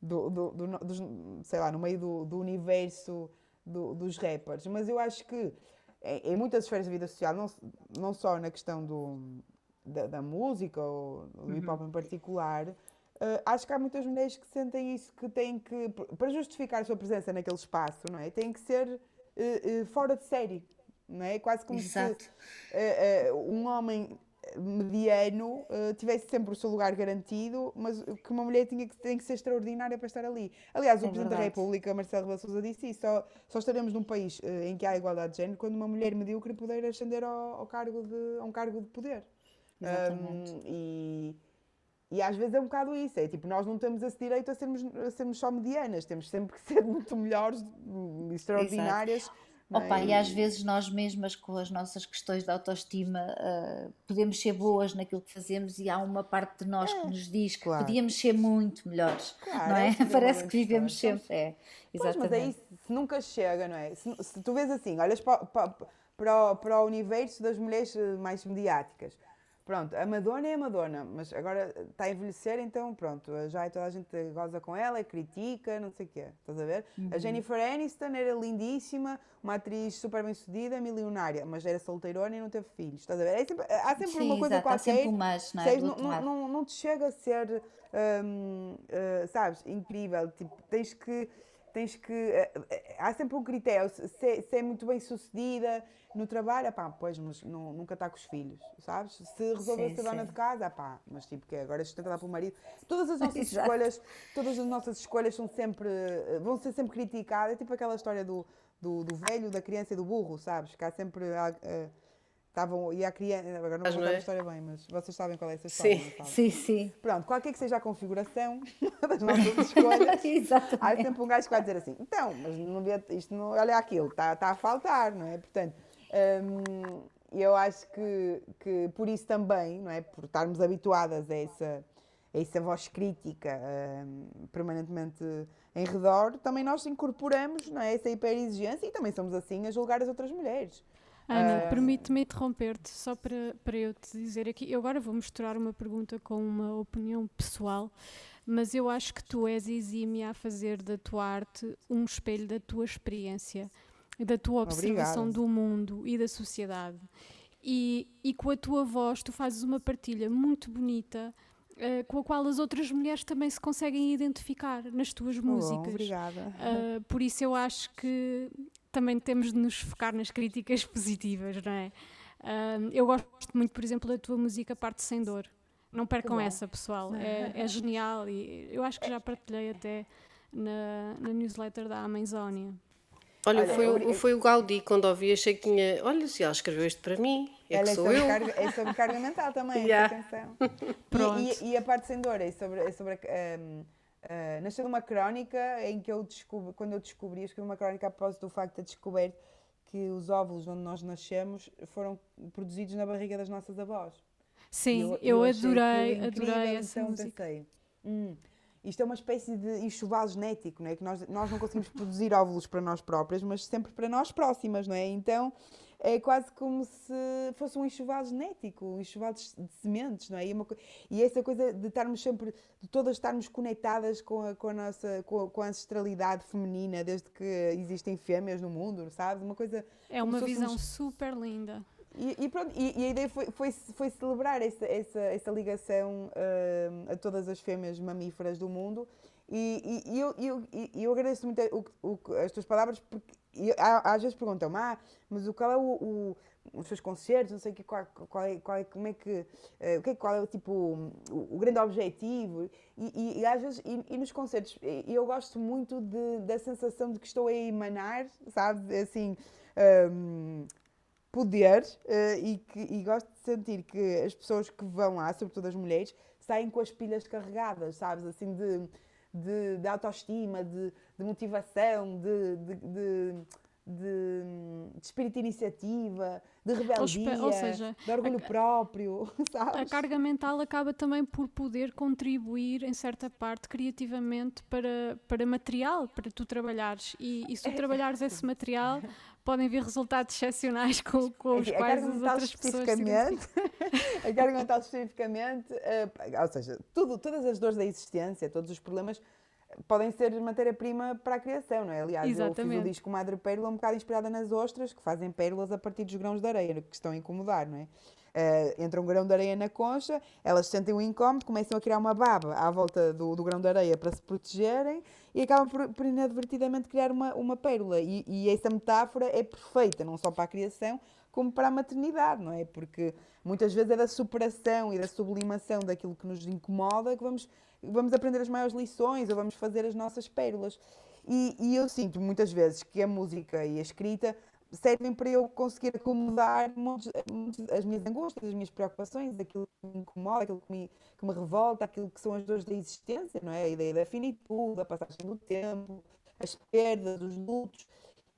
do, do, sei lá, no meio do, universo do, dos rappers. Mas eu acho que em, em, muitas esferas da vida social, não, não só na questão do, da, da música ou do hip hop uhum. em particular, uh, acho que há muitas mulheres que sentem isso, que têm que, para justificar a sua presença naquele espaço, não é? Têm que ser uh, uh, fora de série, não é? Quase como Exato. se um homem mediano uh, tivesse sempre o seu lugar garantido, mas que uma mulher tinha que, tem que ser extraordinária para estar ali. Aliás, o é Presidente verdade. da República, Marcelo Rebelo Sousa, disse isso. Só, só estaremos num país uh, em que há igualdade de género quando uma mulher medíocre puder ascender ao, ao cargo de, a um cargo de poder. Exatamente. Um, e, e às vezes é um bocado isso, é tipo, nós não temos esse direito a sermos, a sermos só medianas, temos sempre que ser muito melhores, extraordinárias. Exato Opa, e às vezes nós mesmas com as nossas questões de autoestima uh, podemos ser boas naquilo que fazemos e há uma parte de nós é, que nos diz que claro. podíamos ser muito melhores, claro, não é? é Parece que vivemos sempre, é, exatamente. Pois, mas aí se nunca chega, não é? Se, se tu vês assim, olhas para, para, para, o, para o universo das mulheres mais mediáticas, Pronto, a Madonna é a Madonna, mas agora está a envelhecer, então pronto, já toda a gente goza com ela, critica, não sei o quê, estás a ver? Uhum. A Jennifer Aniston era lindíssima, uma atriz super bem sucedida, milionária, mas era solteirona e não teve filhos, estás a ver? É sempre, há sempre Sim, uma coisa exato, qualquer. Há sempre um mas, não, é? não, não, não, não, te chega a ser, uh, sabes, incrível, tipo, tens que tens que. Uh, há sempre um critério. Se, se, é muito bem sucedida no trabalho, pá, pois, mas não, nunca está com os filhos, sabes? Se resolver ser dona de casa, pá, mas tipo, que agora é sustentada pelo marido. Todas as nossas escolhas, todas as nossas escolhas são sempre. vão ser sempre criticadas. É tipo aquela história do, do, do velho, da criança e do burro, sabes? Que há sempre. Uh, Estavam, e a criança, agora não vou contar a história bem, mas vocês sabem qual é essa história, sim, Sim, sim. Pronto, qualquer que seja a configuração das nossas escolhas, há sempre um gajo que vai dizer assim, então, mas não vê, isto não, olha aquilo, está, está a faltar, não é? Portanto, hum, eu acho que, que por isso também, não é? Por estarmos habituadas a essa, a essa voz crítica hum, permanentemente em redor, também nós incorporamos não é? essa hiperexigência e também somos assim a julgar as outras mulheres. Ana, uh... permite-me interromper-te só para, para eu te dizer aqui. Eu agora vou misturar uma pergunta com uma opinião pessoal, mas eu acho que tu és exímia a fazer da tua arte um espelho da tua experiência, da tua observação Obrigada. do mundo e da sociedade. E, e com a tua voz tu fazes uma partilha muito bonita Uh, com a qual as outras mulheres também se conseguem identificar nas tuas músicas. Oh, obrigada. Uh, por isso eu acho que também temos de nos focar nas críticas positivas, não é? Uh, eu gosto muito, por exemplo, da tua música Parte Sem Dor. Não percam essa, pessoal. É, é, genial e eu acho que já partilhei até na, na newsletter da Amazônia. Olha, Olha foi, eu, foi o Gaudí, quando ouvi, achei que tinha. Olha, se ela escreveu isto para mim, é ela que é sou eu. Carga, é sobre carga mental também, yeah. atenção. Pronto. E, e, e, a parte sem dor é sobre, é sobre um, Uh, nasceu uma crónica em que eu descobri, quando eu descobri, escrevi uma crónica a propósito do facto de ter descoberto que os óvulos onde nós nascemos foram produzidos na barriga das nossas avós. Sim, eu, eu, eu adorei, adorei essa então música. Pensei, hum, isto é uma espécie de enxoval genético, não é? Que nós, nós não conseguimos produzir óvulos para nós próprias, mas sempre para nós próximas, não é? Então é quase como se fosse um enxoval genético, um enxoval de, sementes, não é? E, uma, e, essa coisa de estarmos sempre, de todas estarmos conectadas com a, com a nossa, com a, com a, ancestralidade feminina, desde que existem fêmeas no mundo, sabes? Uma coisa... É uma visão super linda. E, e, pronto, e, e, a ideia foi, foi, foi celebrar essa, essa, essa ligação uh, a todas as fêmeas mamíferas do mundo e, e, eu, eu, eu agradeço muito o, o, as tuas palavras, porque às vezes perguntam-me, ah, mas qual é o, o, os seus concertos, não sei que, qual, qual, é, qual é, como é que, uh, o que é, qual é tipo, o, o grande objetivo, e, e às vezes, e, nos concertos, eu gosto muito de, da sensação de que estou a emanar, sabe, assim, um, poder, uh, e, que, e gosto de sentir que as pessoas que vão lá, sobretudo as mulheres, saem com as pilhas carregadas, sabes, assim, de de, de autoestima, de, de motivação, de, de, de, de espírito de iniciativa, de rebeldia, ou seja, de orgulho a, próprio, sabes? A carga mental acaba também por poder contribuir, em certa parte, criativamente para, para material, para tu trabalhares. E, e se tu é. trabalhares esse material, podem vir resultados excepcionais com, com os quais as outras pessoas A carga mental especificamente, uh, ou seja, tudo, todas as dores da existência, todos os problemas podem ser matéria-prima para a criação, não é? Aliás, Exatamente. eu fiz o disco Madre Pérola um bocado inspirada nas ostras, que fazem pérolas a partir dos grãos de areia, que estão a incomodar, não é? Uh, entra um grão de areia na concha, elas sentem um incómodo, começam a criar uma baba à volta do, do grão de areia para se protegerem e acabam por, por inadvertidamente criar uma, uma pérola. E, e essa metáfora é perfeita, não só para a criação, como para a maternidade, não é? Porque muitas vezes é da superação e da sublimação daquilo que nos incomoda que vamos vamos aprender as maiores lições ou vamos fazer as nossas pérolas. E, e, eu sinto muitas vezes que a música e a escrita servem para eu conseguir acomodar as minhas angústias, as minhas preocupações, aquilo que me incomoda, aquilo que me, que me revolta, aquilo que são as dores da existência, não é? A ideia da finitude, da passagem do tempo, as perdas, os lutos.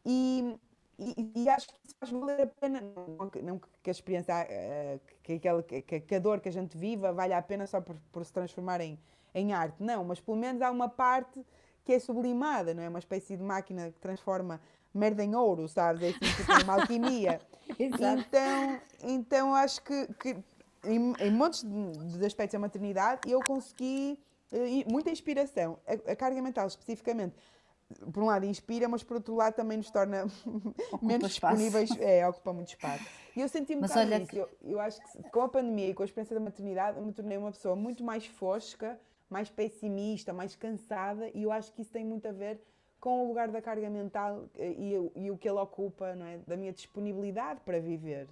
E, e, e, acho que isso faz valer a pena, não, não que a experiência, eh, que, aquela, que, que, a dor que a gente viva valha a pena só por, por se transformar em, em arte, não, mas pelo menos há uma parte que é sublimada, não é? Uma espécie de máquina que transforma merda em ouro, sabes? É assim, tipo uma alquimia. então, então acho que, que em, em montes de, de aspectos da maternidade eu consegui uh, muita inspiração. A, a, carga mental, especificamente, por um lado inspira, mas por outro lado também nos torna menos espaço. disponíveis, é, ocupa muito espaço. E eu senti um bocado isso. Que... Eu, eu acho que com a pandemia e com a experiência da maternidade, eu me tornei uma pessoa muito mais fosca mais pessimista, mais cansada, e eu acho que isso tem muito a ver com o lugar da carga mental eh, e, e o que ele ocupa, não é? Da minha disponibilidade para viver.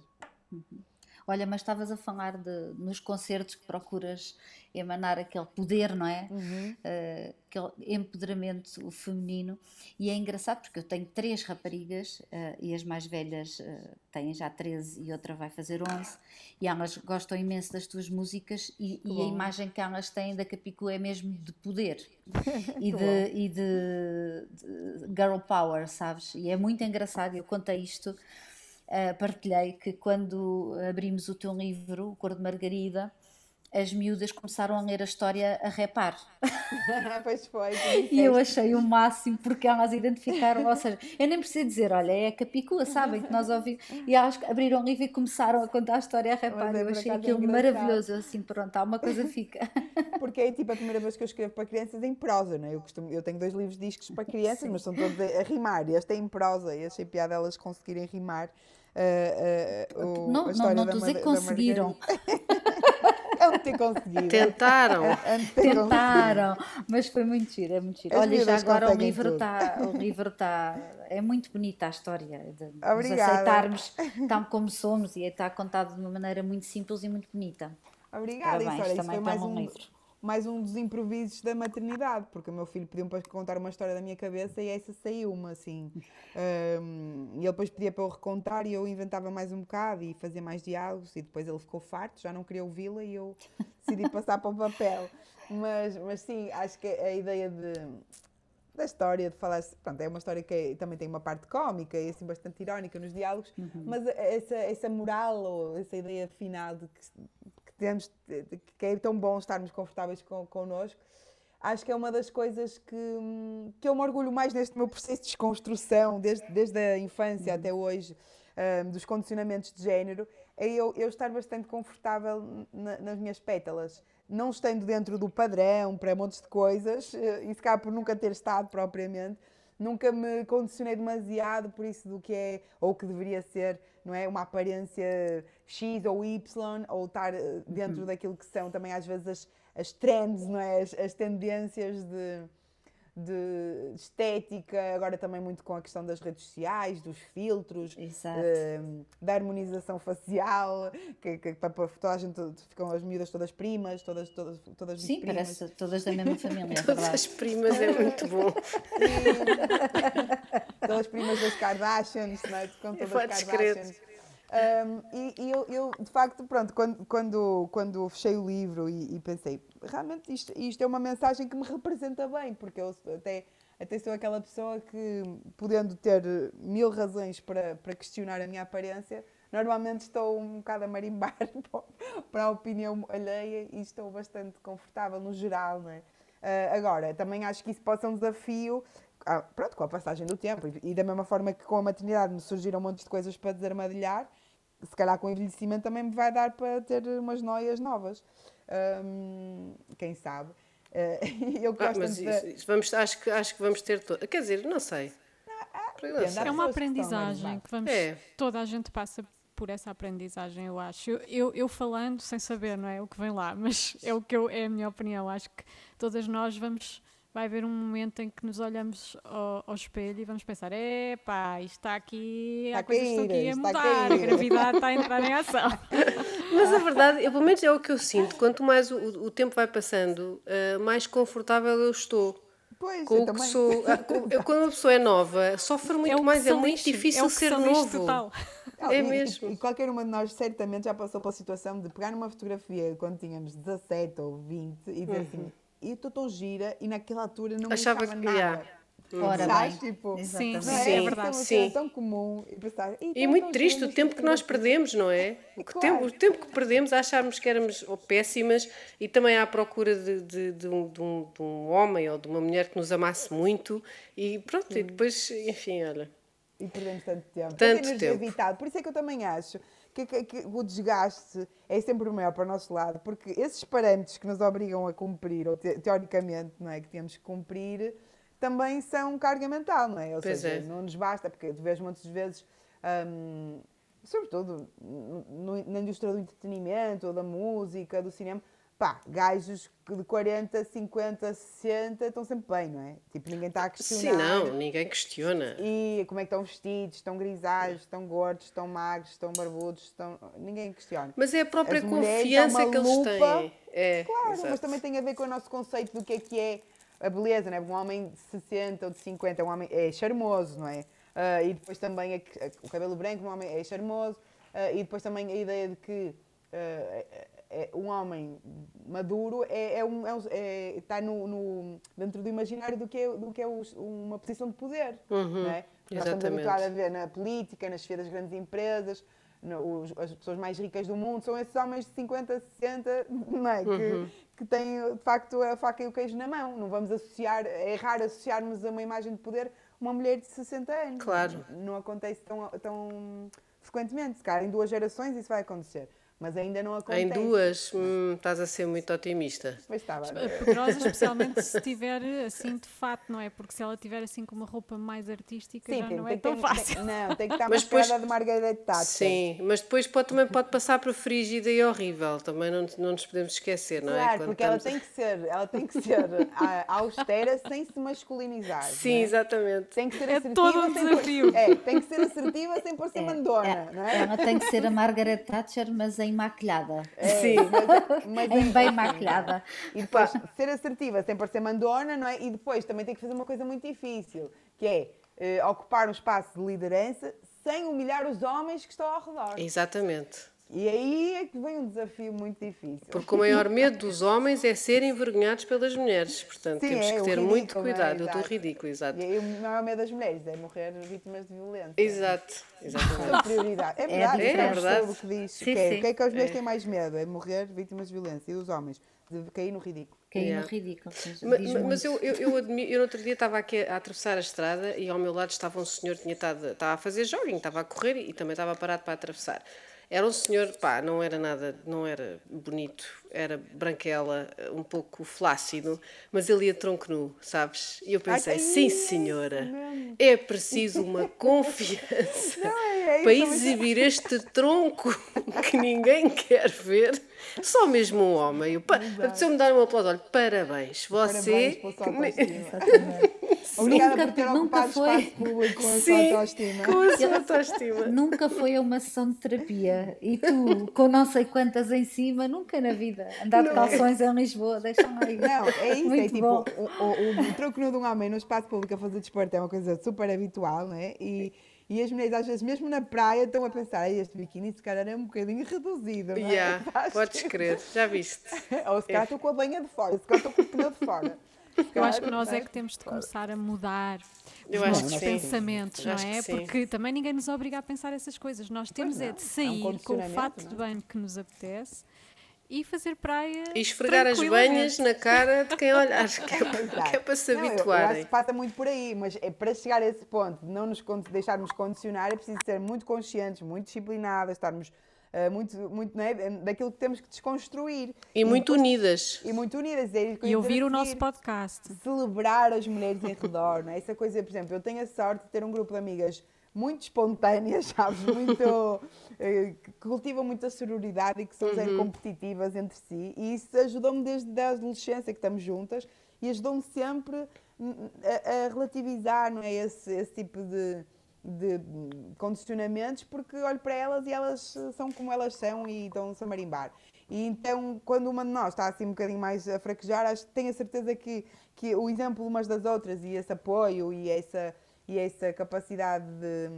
Uhum. Olha, mas estavas a falar de nos concertos que procuras emanar aquele poder, não é? Uhum. Uh, aquele empoderamento feminino. E é engraçado porque eu tenho três raparigas uh, e as mais velhas uh, têm já 13 e outra vai fazer 11. E elas gostam imenso das tuas músicas e, e a imagem que elas têm da Capicu é mesmo de poder e, de, e de, de girl power, sabes? E é muito engraçado. Eu contei isto uh, partilhei que quando abrimos o teu livro, O Cor de Margarida, as miúdas começaram a ler a história a repar. pois foi. E eu achei o máximo porque elas identificaram, ou seja, eu nem preciso dizer, olha, é a Capicua, sabem que nós ouvimos. E elas abriram o livro e começaram a contar a história a repar. É, eu achei aquilo maravilhoso, assim, pronto, há uma coisa fica. Porque é tipo a primeira vez que eu escrevo para crianças em prosa, não é? Eu, costumo, eu tenho dois livros discos para crianças, Sim. mas são todos a, a rimar. E este é em prosa, e achei piada elas conseguirem rimar. Uh, uh, o, não, não, não estou a dizer que conseguiram. É ter conseguido. Tentaram. É, Tentaram, mas foi muito giro, é muito giro. As Olha, já agora o livro está, o livro está, é muito bonita a história de Obrigada. nos aceitarmos tal como somos e está contado de uma maneira muito simples e muito bonita. Obrigada, Parabéns, isso, olha, isso foi mais um, livro mais um dos improvisos da maternidade, porque o meu filho pediu-me para contar uma história da minha cabeça e essa saiu-me assim. Um, e ele depois pedia para eu recontar e eu inventava mais um bocado e fazia mais diálogos e depois ele ficou farto, já não queria ouvi-la e eu decidi passar para o papel. Mas, mas sim, acho que a ideia de, da história, de falar. Pronto, é uma história que é, também tem uma parte cómica e assim bastante irónica nos diálogos, uhum. mas essa, essa moral ou essa ideia final de que temos, que é tão bom estarmos confortáveis com, connosco, acho que é uma das coisas que, que eu me orgulho mais neste meu processo de desconstrução, desde, desde a infância uhum. até hoje, um, dos condicionamentos de género, é eu, eu estar bastante confortável na, nas minhas pétalas. Não estando dentro do padrão para montes de coisas, eh, e se por nunca ter estado propriamente, nunca me condicionei demasiado por isso do que é ou que deveria ser, não é? Uma aparência X ou Y, ou estar eh, dentro uhum. daquilo que são também às vezes as, as trends, não é? As, as tendências de de estética, agora também muito com a questão das redes sociais, dos filtros, uh, da harmonização facial, que, que, para, para toda a gente ficam as miúdas todas primas, todas, todas, todas Sim, primas. parece todas da mesma família. É todas as primas é muito bom. todas as primas das Kardashians, não é? Com todas as Kardashians. Um, e, e eu, eu, de facto, pronto, quando, quando, quando fechei o livro e, e pensei, realmente isto, isto, é uma mensagem que me representa bem, porque eu até até sou aquela pessoa que, podendo ter mil razões para, para questionar a minha aparência, normalmente estou um bocado a marimbar para a opinião alheia e estou bastante confortável no geral, não é? Uh, agora, também acho que isso pode ser um desafio, ah, pronto, com a passagem do tempo e, e da mesma forma que com a maternidade me surgiram um monte de coisas para desarmadilhar, se calhar com o envelhecimento também me vai dar para ter umas noias novas. Um, quem sabe? Uh, eu gosto ah, mas isso, isso, vamos, acho, que, acho que vamos ter. To... Quer dizer, não sei. Ah, é uma aprendizagem que, que vamos. É. Toda a gente passa por essa aprendizagem, eu acho. Eu, eu, eu, falando sem saber, não é o que vem lá, mas é o que eu, é a minha opinião. Acho que todas nós vamos vai haver um momento em que nos olhamos ao, ao espelho e vamos pensar: epá, isto está aqui, está há coisas que estão aqui a mudar, a, a gravidade está a entrar em ação. Mas a verdade, eu, pelo menos é o que eu sinto, quanto mais o, o tempo vai passando, uh, mais confortável eu estou. Pois, com o também. que sou. Ah, eu, quando uma pessoa é nova, sofre muito é mais, é muito difícil é ser novo. Total. é e, mesmo. E, e, qualquer uma de nós certamente já passou pela situação de pegar numa fotografia quando tínhamos 17 ou 20 e dizer uhum. assim e tão gira e naquela altura não Achava me que nada. Yeah. Ora Sabes, tipo, sim, sim, é, é verdade. Sim. tão comum. E, pensar, e, muito triste o tempo que nós perdemos, não é? O, claro. tempo, o tempo que perdemos a acharmos que éramos péssimas e também à procura de, de, de, um, de, um, de um homem ou de uma mulher que nos amasse muito e pronto, sim. e depois, enfim, olha. E perdemos tanto tempo. Tanto tempo. Evitado. Por isso é que eu também acho que, que, que, o desgaste é sempre o maior para o nosso lado, porque esses parâmetros que nos obrigam a cumprir, ou te, teoricamente não é, que temos que cumprir, também são carga mental, não é? Ou pois seja, é. não nos basta, porque tu vês muitas vezes, hum, sobretudo no, na indústria do entretenimento, ou da música, do cinema, pá, gajos de 40, 50, 60 estão sempre bem, não é? Tipo, ninguém está a questionar. Sim, não, ninguém questiona. E como é que estão vestidos, estão grisalhos, estão gordos, estão magros, estão barbudos, estão... ninguém questiona. Mas é a própria As confiança que eles têm. É, claro, exato. mas também tem a ver com o nosso conceito do que é que é a beleza, não é? Um homem de 60 ou de 50 um homem é charmoso, não é? Uh, e depois também a, a, o cabelo branco, um homem é charmoso. Uh, e depois também a ideia de que uh, é, um homem maduro é, é, um, é, é está no, no, dentro do imaginário do que é, do que é uma posição de poder. Uhum, é? Nós estamos habituados a ver na política, nas chefia das grandes empresas, no, os, as pessoas mais ricas do mundo são esses homens de 50, 60, não é? Uhum. Que, que têm de facto a faca e o queijo na mão. Não vamos associar, é raro associarmos a uma imagem de poder uma mulher de 60 anos. Claro. Não, não acontece tão, tão frequentemente. Se calhar em duas gerações isso vai acontecer mas ainda não acontece. Em duas, hum, estás a ser muito otimista. Pois estava. Poderosa, especialmente se tiver assim de fato, não é? Porque se ela tiver assim com uma roupa mais artística, Sim, já tem, não é tão fácil. Tem, não, tem que estar mais depois, de Margaret Thatcher. Sim, mas depois pode, também pode passar para frígida e horrível, também não, não nos podemos esquecer, não claro, é? Claro, porque ela tem que ser, ela tem que ser austera sem se masculinizar. Sim, é? exatamente. Tem que ser é assertiva. Todo um desafio. Por, é, tem que ser assertiva sem por ser é, mandona, é, não é? Ela tem que ser a Margaret Thatcher, mas em maquilhada. É, Sim. Mas, mas em bem maquilhada. E depois ser assertiva sem parecer mandona, não é? E depois também tem que fazer uma coisa muito difícil, que é uh, ocupar um espaço de liderança sem humilhar os homens que estão ao redor. Exatamente. E aí é que vem um desafio muito difícil. Porque o maior medo dos homens é serem envergonhados pelas mulheres. Portanto, Sim, temos é, que ter ridículo, muito cuidado. É? Eu estou ridículo, exato. E aí o maior medo das mulheres é morrer vítimas de violência. Exato, exatamente. É prioridade. É verdade, é, é verdade. O que diz. Sim, que é. O que é que as mulheres é. têm mais medo? É morrer vítimas de violência. E os homens? De cair no ridículo. Cair yeah. no ridículo. Mas, mas eu, eu, eu, admiro, eu no outro dia estava aqui a, a atravessar a estrada e ao meu lado estava um senhor que tinha estado, estava a fazer jogging, estava a correr e também estava parado para atravessar. Era um senhor, pá, não era nada, não era bonito, era branquela, um pouco flácido, mas ele ia tronco nu, sabes? E eu pensei, Ai, sim senhora, é preciso uma confiança não, é, é para exibir este tronco que ninguém quer ver. Só mesmo um homem. Apeteceu-me dar um aplauso. Olha, parabéns, você... Parabéns Obrigada nunca, por ter nunca foi... espaço público com a Sim, sua autoestima. Com a sua autoestima. nunca foi a uma sessão de terapia. E tu, com não sei quantas em cima, nunca na vida. Andar de é. calções em Lisboa, deixa-me aí. Não, é isso. Muito é tipo, bom. o, o, o troco de um homem no espaço público a fazer desporto é uma coisa super habitual, não é? E, e as mulheres, às vezes, mesmo na praia, estão a pensar: este biquíni, se calhar, é um bocadinho reduzido. Não é? Yeah, podes crer, já viste. Ou se calhar estou com a banha de fora, se calhar estou com o pneu de fora. Eu acho que nós é que temos de começar a mudar os nossos pensamentos, não é? Porque também ninguém nos obriga a pensar essas coisas. Nós temos é de sair é um com o fato de banho que nos apetece e fazer praia. E esfregar as banhas na cara de quem olhar, que é, que é para se habituarem. Eu, acho que passa muito por aí, mas é para chegar a esse ponto de não nos deixarmos condicionar, é preciso ser muito conscientes, muito disciplinadas, estarmos muito, muito né, daquilo que temos que desconstruir. E, e muito depois, unidas. E muito unidas. É e ouvir o nosso podcast. Celebrar as mulheres em redor, é? Essa coisa, por exemplo, eu tenho a sorte de ter um grupo de amigas muito espontâneas, sabes? Muito. Eh, que cultivam muita sororidade e que são uhum. competitivas entre si. E isso ajudou-me desde a adolescência que estamos juntas e ajudou-me sempre a, a, relativizar não é? esse, esse tipo de, de condicionamentos, porque olho para elas e elas são como elas são e estão-se a marimbar. E então, quando uma de nós está assim um bocadinho mais a fraquejar, acho, tenho a certeza que, que o exemplo umas das outras e esse apoio e essa, e essa capacidade de,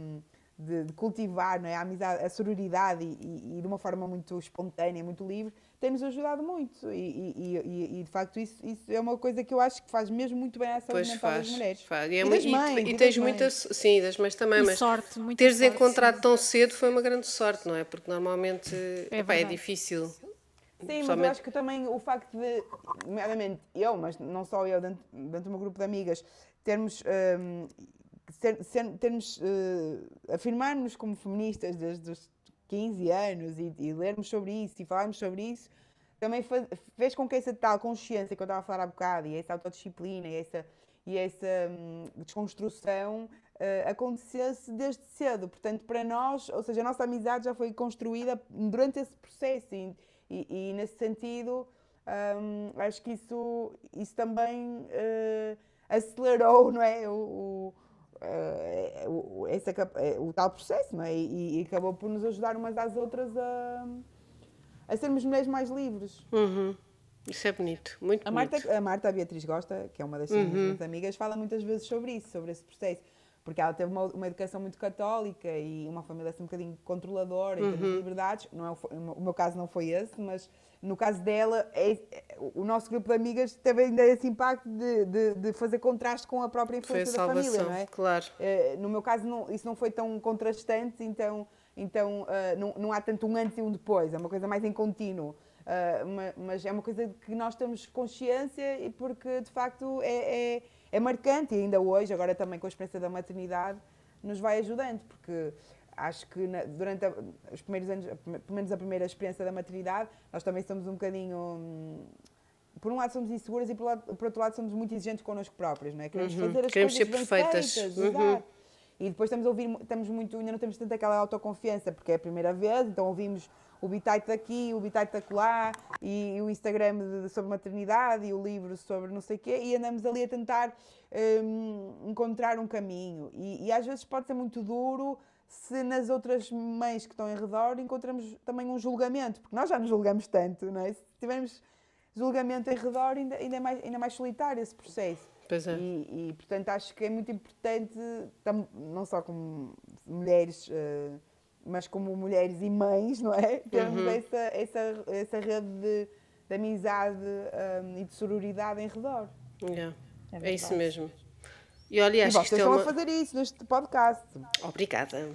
de, de cultivar não é? a amizade, a sororidade e, e, e, de uma forma muito espontânea, muito livre, tem-nos ajudado muito. E, e, de facto, isso, isso, é uma coisa que eu acho que faz mesmo muito bem à saúde pois mental faz, das mulheres. Faz. E, é das mães, e, tens muita. Sim, das mães também, mas sorte, teres sorte, encontrado sim. tão cedo foi uma grande sorte, não é? Porque normalmente é, epá, é difícil. Sim, mas eu acho que também o facto de, nomeadamente eu, mas não só eu, dentro, dentro do meu grupo de amigas, termos um, ser, ser, termos, uh, afirmarmos como feministas desde os 15 anos e, e, lermos sobre isso e falarmos sobre isso, também faz, fez com que essa tal consciência que eu estava a falar há bocado e essa autodisciplina e essa, e essa hum, desconstrução uh, acontecesse desde cedo. Portanto, para nós, ou seja, a nossa amizade já foi construída durante esse processo e, e, e nesse sentido, um, acho que isso, isso também uh, acelerou não é? o, o uh, o, esse, é o tal processo, é? E, e, acabou por nos ajudar umas às outras a, a sermos mulheres mais livres. Uhum. Isso é bonito, muito a Marta, bonito. A Marta a Beatriz Gosta, que é uma das uhum. minhas amigas, fala muitas vezes sobre isso, sobre esse processo. Porque ela teve uma, uma educação muito católica e uma família assim um bocadinho controladora em termos de uhum. liberdades. Não é, o meu caso não foi esse, mas no caso dela, é, o nosso grupo de amigas teve ainda esse impacto de, de, de fazer contraste com a própria influência da família, não é? Claro. Uh, no meu caso, não, isso não foi tão contrastante, então, então uh, não, não há tanto um antes e um depois, é uma coisa mais em contínuo. Uh, mas é uma coisa que nós temos consciência e porque de facto é, é, é marcante e ainda hoje, agora também com a experiência da maternidade, nos vai ajudando, porque acho que na, durante a, os primeiros anos, pelo menos a primeira experiência da maternidade, nós também somos um bocadinho. Hum, por um lado somos inseguras e por, lado, por outro lado somos muito exigentes connosco próprios, não é? Queremos uhum. fazer as Queremos coisas ser perfeitas. Feitas, uhum. E depois estamos a ouvir, estamos muito, ainda não temos tanta aquela autoconfiança, porque é a primeira vez, então ouvimos o bitite daqui, o bitite da lá, e, e, o Instagram de, sobre maternidade, e o livro sobre não sei o quê, e andamos ali a tentar um, encontrar um caminho. E, e às vezes pode ser muito duro, se nas outras mães que estão em redor encontramos também um julgamento, porque nós já nos julgamos tanto, não é? Se tivermos julgamento em redor, ainda, ainda, é, mais, ainda é mais solitário esse processo. Pois é. E, e, portanto, acho que é muito importante, não só como mulheres, uh, mas como mulheres e mães, não é? Termos uhum. essa, essa, essa rede de, de amizade um, e de sororidade em redor. Yeah. É, é isso mesmo. E olha, acho e que isto é uma... a fazer isso neste podcast. Obrigada.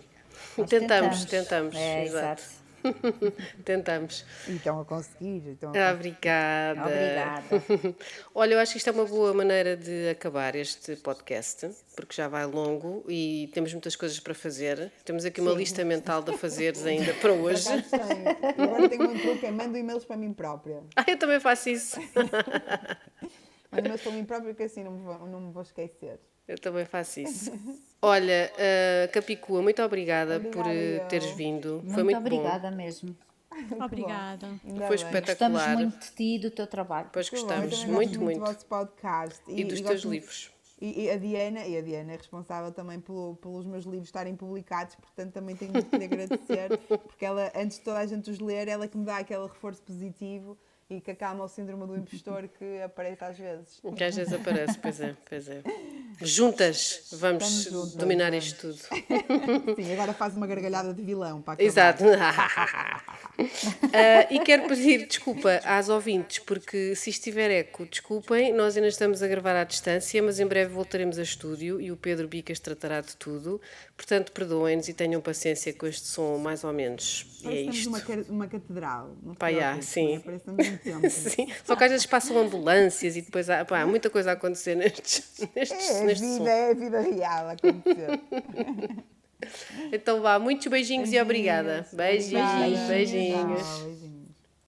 Tentamos, tentamos, tentamos. É, exato. tentamos. E estão a conseguir. Estão a Obrigada. Obrigada. Olha, eu acho que isto é uma boa maneira de acabar este podcast, porque já vai longo e temos muitas coisas para fazer. Temos aqui uma Sim. lista mental de fazeres ainda para hoje. Agora tenho um truque, é mando e-mails para mim própria. Ah, eu também faço isso. mando e-mails para mim própria, porque assim não me vou, não me vou esquecer. Eu também faço isso. Olha, uh, Capicua, muito obrigada, obrigada por uh, teres vindo. Muito Foi muito obrigada bom. mesmo. Obrigada. Foi espetacular. Gostamos muito de ti e do teu trabalho. Pois gostamos, muito, muito. do vosso podcast. E, e dos e teus livros. E, e, a Diana, e a Diana é responsável também pelo, pelos meus livros estarem publicados, portanto também tenho muito que lhe agradecer, porque ela, antes de toda a gente os ler, ela que me dá aquele reforço positivo e que acalma o síndrome do impostor que aparece às vezes. Que às vezes aparece, pois é, pois é. Juntas vamos juntas, dominar isto tudo. Sim, agora faz uma gargalhada de vilão para acabar. Exato. Uh, e quero pedir desculpa às ouvintes, porque se estiver eco, desculpem, nós ainda estamos a gravar à distância, mas em breve voltaremos a estúdio e o Pedro Bicas tratará de tudo. Portanto, perdoem-nos e tenham paciência com este som, mais ou menos. E é isto. Uma, uma catedral. Pá, yeah, sim. Um sim. Só que às vezes passam ambulâncias e depois há, pá, há muita coisa a acontecer nestes, nestes, é, neste vida, som. É a vida real a acontecer. Então vá, muitos beijinhos, beijinhos e obrigada. Beijinhos, beijinhos. beijinhos. beijinhos.